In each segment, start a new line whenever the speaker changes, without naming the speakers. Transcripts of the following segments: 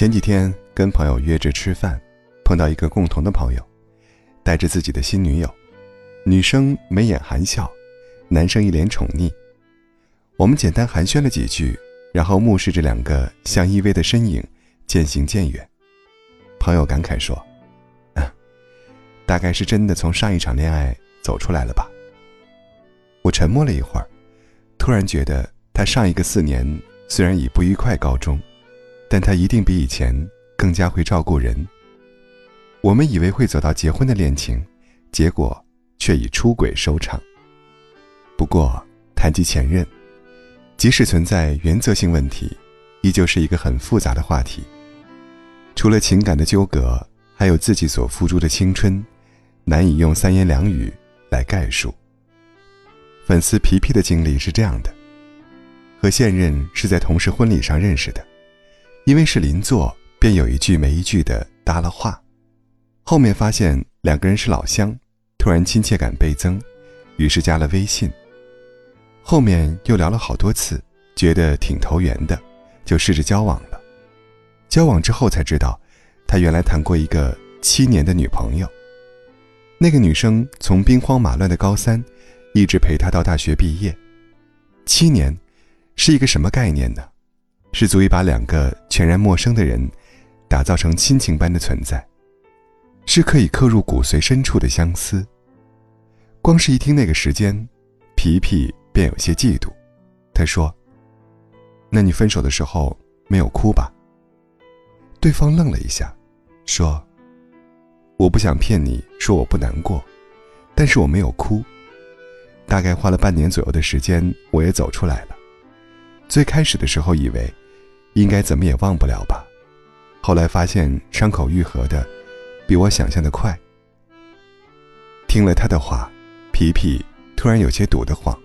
前几天跟朋友约着吃饭，碰到一个共同的朋友，带着自己的新女友，女生眉眼含笑，男生一脸宠溺。我们简单寒暄了几句，然后目视着两个相依偎的身影渐行渐远。朋友感慨说：“啊，大概是真的从上一场恋爱走出来了吧。”我沉默了一会儿，突然觉得他上一个四年虽然以不愉快告终。但他一定比以前更加会照顾人。我们以为会走到结婚的恋情，结果却以出轨收场。不过谈及前任，即使存在原则性问题，依旧是一个很复杂的话题。除了情感的纠葛，还有自己所付出的青春，难以用三言两语来概述。粉丝皮皮的经历是这样的：和现任是在同事婚礼上认识的。因为是邻座，便有一句没一句的搭了话。后面发现两个人是老乡，突然亲切感倍增，于是加了微信。后面又聊了好多次，觉得挺投缘的，就试着交往了。交往之后才知道，他原来谈过一个七年的女朋友。那个女生从兵荒马乱的高三，一直陪他到大学毕业。七年，是一个什么概念呢？是足以把两个全然陌生的人，打造成亲情般的存在，是可以刻入骨髓深处的相思。光是一听那个时间，皮皮便有些嫉妒。他说：“那你分手的时候没有哭吧？”对方愣了一下，说：“我不想骗你说我不难过，但是我没有哭。大概花了半年左右的时间，我也走出来了。最开始的时候以为。”应该怎么也忘不了吧？后来发现伤口愈合的比我想象的快。听了他的话，皮皮突然有些堵得慌。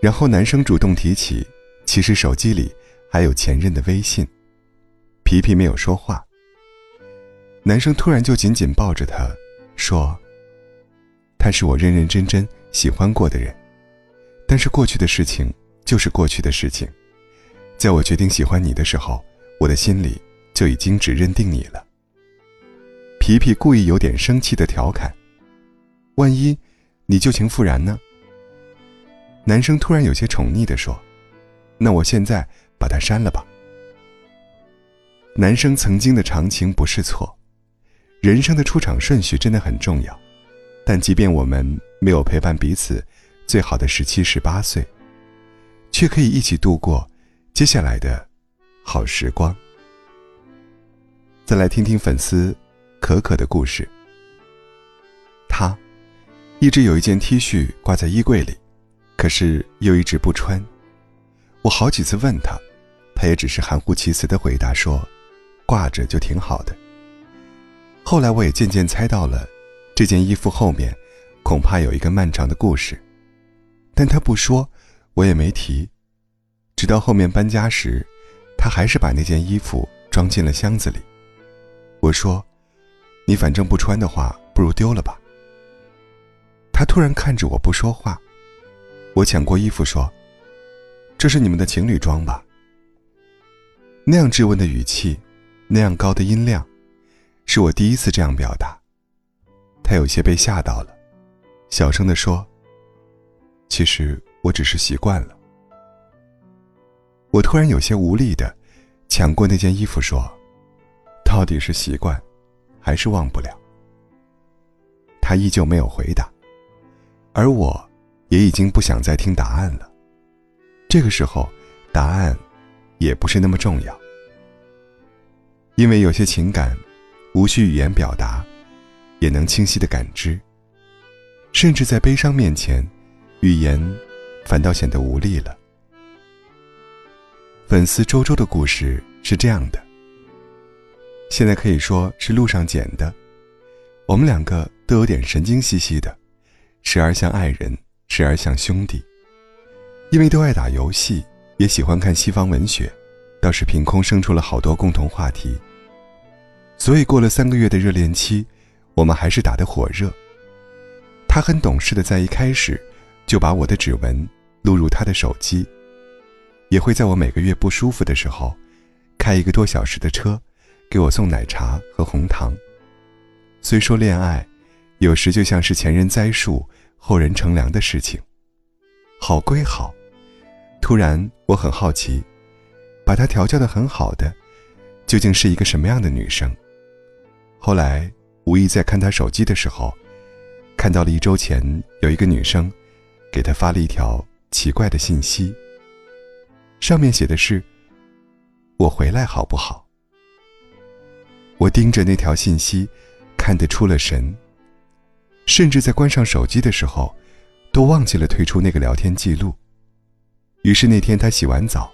然后男生主动提起，其实手机里还有前任的微信。皮皮没有说话。男生突然就紧紧抱着他，说：“他是我认认真真喜欢过的人，但是过去的事情就是过去的事情。”在我决定喜欢你的时候，我的心里就已经只认定你了。皮皮故意有点生气的调侃：“万一你旧情复燃呢？”男生突然有些宠溺的说：“那我现在把它删了吧。”男生曾经的长情不是错，人生的出场顺序真的很重要。但即便我们没有陪伴彼此最好的十七十八岁，却可以一起度过。接下来的，好时光。再来听听粉丝可可的故事。他一直有一件 T 恤挂在衣柜里，可是又一直不穿。我好几次问他，他也只是含糊其辞的回答说：“挂着就挺好的。”后来我也渐渐猜到了，这件衣服后面恐怕有一个漫长的故事，但他不说，我也没提。直到后面搬家时，他还是把那件衣服装进了箱子里。我说：“你反正不穿的话，不如丢了吧。”他突然看着我不说话。我抢过衣服说：“这是你们的情侣装吧？”那样质问的语气，那样高的音量，是我第一次这样表达。他有些被吓到了，小声的说：“其实我只是习惯了。”我突然有些无力的抢过那件衣服，说：“到底是习惯，还是忘不了？”他依旧没有回答，而我也已经不想再听答案了。这个时候，答案也不是那么重要，因为有些情感无需语言表达，也能清晰的感知。甚至在悲伤面前，语言反倒显得无力了。粉丝周周的故事是这样的。现在可以说是路上捡的，我们两个都有点神经兮兮的，时而像爱人，时而像兄弟。因为都爱打游戏，也喜欢看西方文学，倒是凭空生出了好多共同话题。所以过了三个月的热恋期，我们还是打得火热。他很懂事的，在一开始就把我的指纹录入他的手机。也会在我每个月不舒服的时候，开一个多小时的车，给我送奶茶和红糖。虽说恋爱，有时就像是前人栽树，后人乘凉的事情。好归好，突然我很好奇，把她调教的很好的，究竟是一个什么样的女生？后来无意在看她手机的时候，看到了一周前有一个女生，给她发了一条奇怪的信息。上面写的是：“我回来好不好？”我盯着那条信息，看得出了神。甚至在关上手机的时候，都忘记了退出那个聊天记录。于是那天他洗完澡，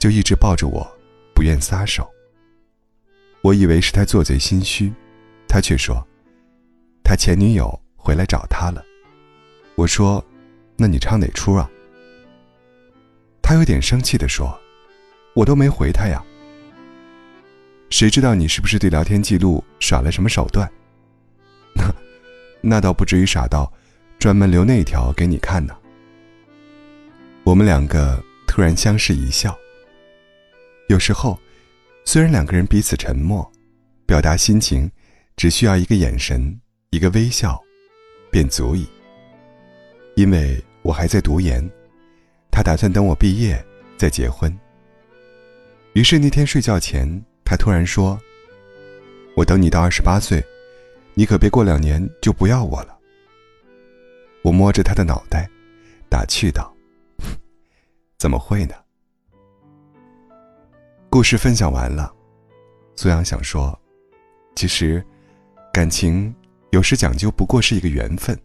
就一直抱着我，不愿撒手。我以为是他做贼心虚，他却说，他前女友回来找他了。我说，那你唱哪出啊？他有点生气地说：“我都没回他呀。谁知道你是不是对聊天记录耍了什么手段？那，那倒不至于傻到专门留那一条给你看呢。”我们两个突然相视一笑。有时候，虽然两个人彼此沉默，表达心情只需要一个眼神、一个微笑，便足以。因为我还在读研。他打算等我毕业再结婚。于是那天睡觉前，他突然说：“我等你到二十八岁，你可别过两年就不要我了。”我摸着他的脑袋，打趣道：“怎么会呢？”故事分享完了，苏阳想说，其实，感情有时讲究不过是一个缘分。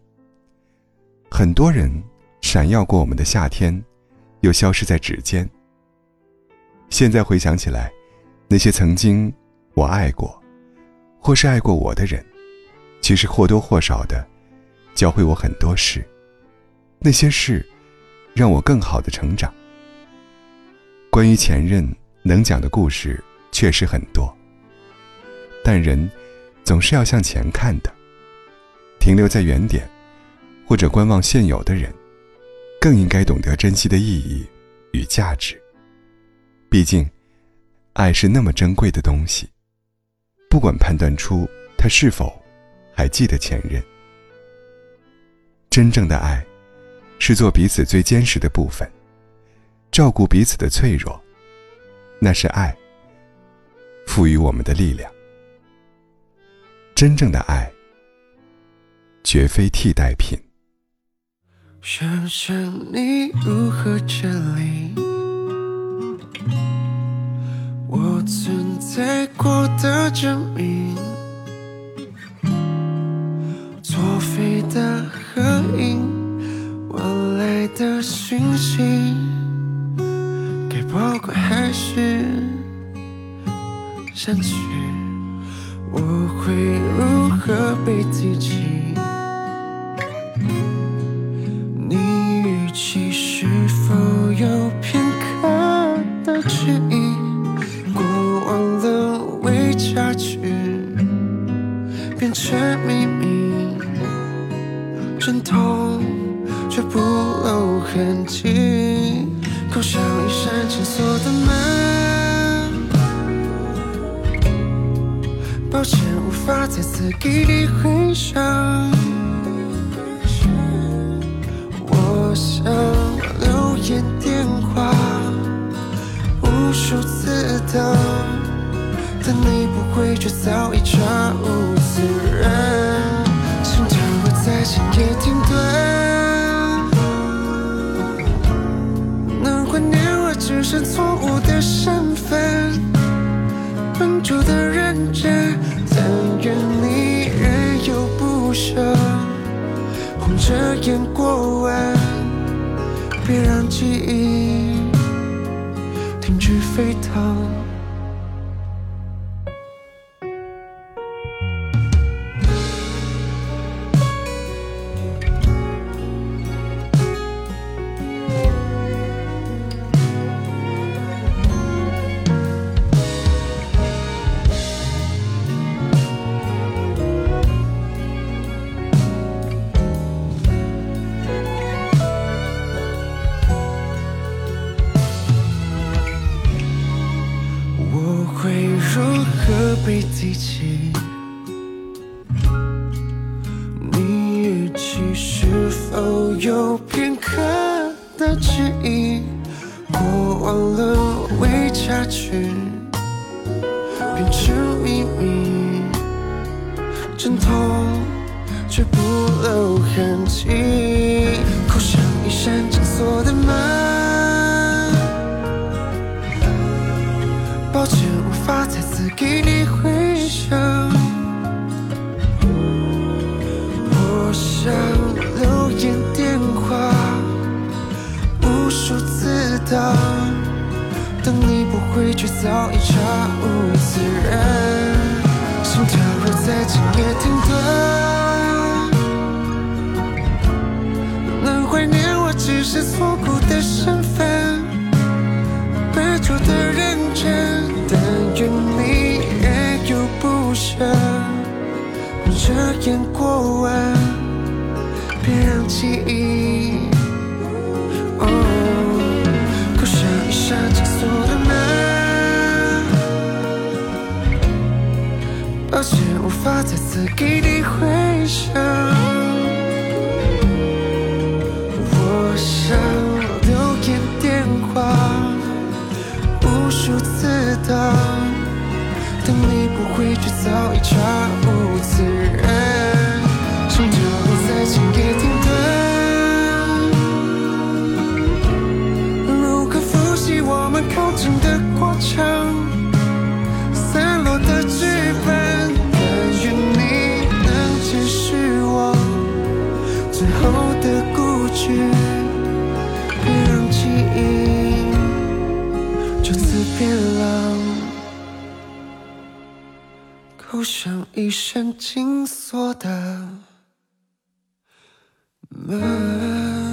很多人闪耀过我们的夏天。又消失在指尖。现在回想起来，那些曾经我爱过，或是爱过我的人，其实或多或少的教会我很多事。那些事让我更好的成长。关于前任能讲的故事确实很多，但人总是要向前看的。停留在原点，或者观望现有的人。更应该懂得珍惜的意义与价值。毕竟，爱是那么珍贵的东西，不管判断出他是否还记得前任。真正的爱，是做彼此最坚实的部分，照顾彼此的脆弱，那是爱赋予我们的力量。真正的爱，绝非替代品。
想想你如何降临，我存在过的证明，作废的合影，晚来的讯息，该保管还是删去？我会如何被提起？其实，否有片刻的迟疑，过往沦为假痴，变成秘密。阵痛却不露痕迹，扣上一扇紧锁的门。抱歉，无法再次给你回响。留言电话无数次等，但你不回，却早已查无此人。心跳会在深夜停顿。能怀念我只剩错误的身份，笨拙的认真，但愿你仍有不舍，红着眼过完，别让记忆停止沸腾。会如何被提起？你语气是否有片刻的迟疑？过往了未察觉，变成秘密，阵痛却不留痕迹，给你回声。我想留言电话无数次的等你不回，却早已悄无自人。心跳若在今夜停顿，能怀念我只是错过的身份，笨拙的认真。眼过完，别让记忆。哦，扣上一扇紧锁的门，抱歉无法再次给你回响。我想留言电话无数次的等你不回，却早已悄无自人。心跳落在今夜停顿，如何复习我们靠近的过程？散落的剧本，但愿你能继续我最后的固执，别让记忆就此变老，就像一扇紧锁的门。